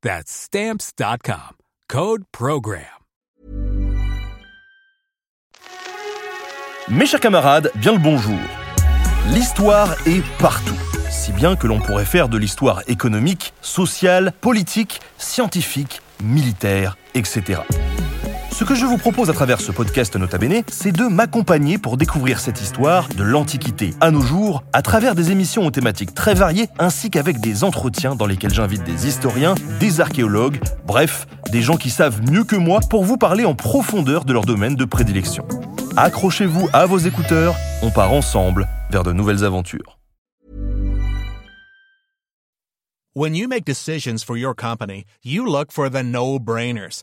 That's Stamps.com. Code Program. Mes chers camarades, bien le bonjour. L'histoire est partout. Si bien que l'on pourrait faire de l'histoire économique, sociale, politique, scientifique, militaire, etc. Ce que je vous propose à travers ce podcast Nota Bene, c'est de m'accompagner pour découvrir cette histoire de l'Antiquité à nos jours, à travers des émissions aux thématiques très variées, ainsi qu'avec des entretiens dans lesquels j'invite des historiens, des archéologues, bref, des gens qui savent mieux que moi pour vous parler en profondeur de leur domaine de prédilection. Accrochez-vous à vos écouteurs, on part ensemble vers de nouvelles aventures. When you make decisions for your company, you look for the no-brainers.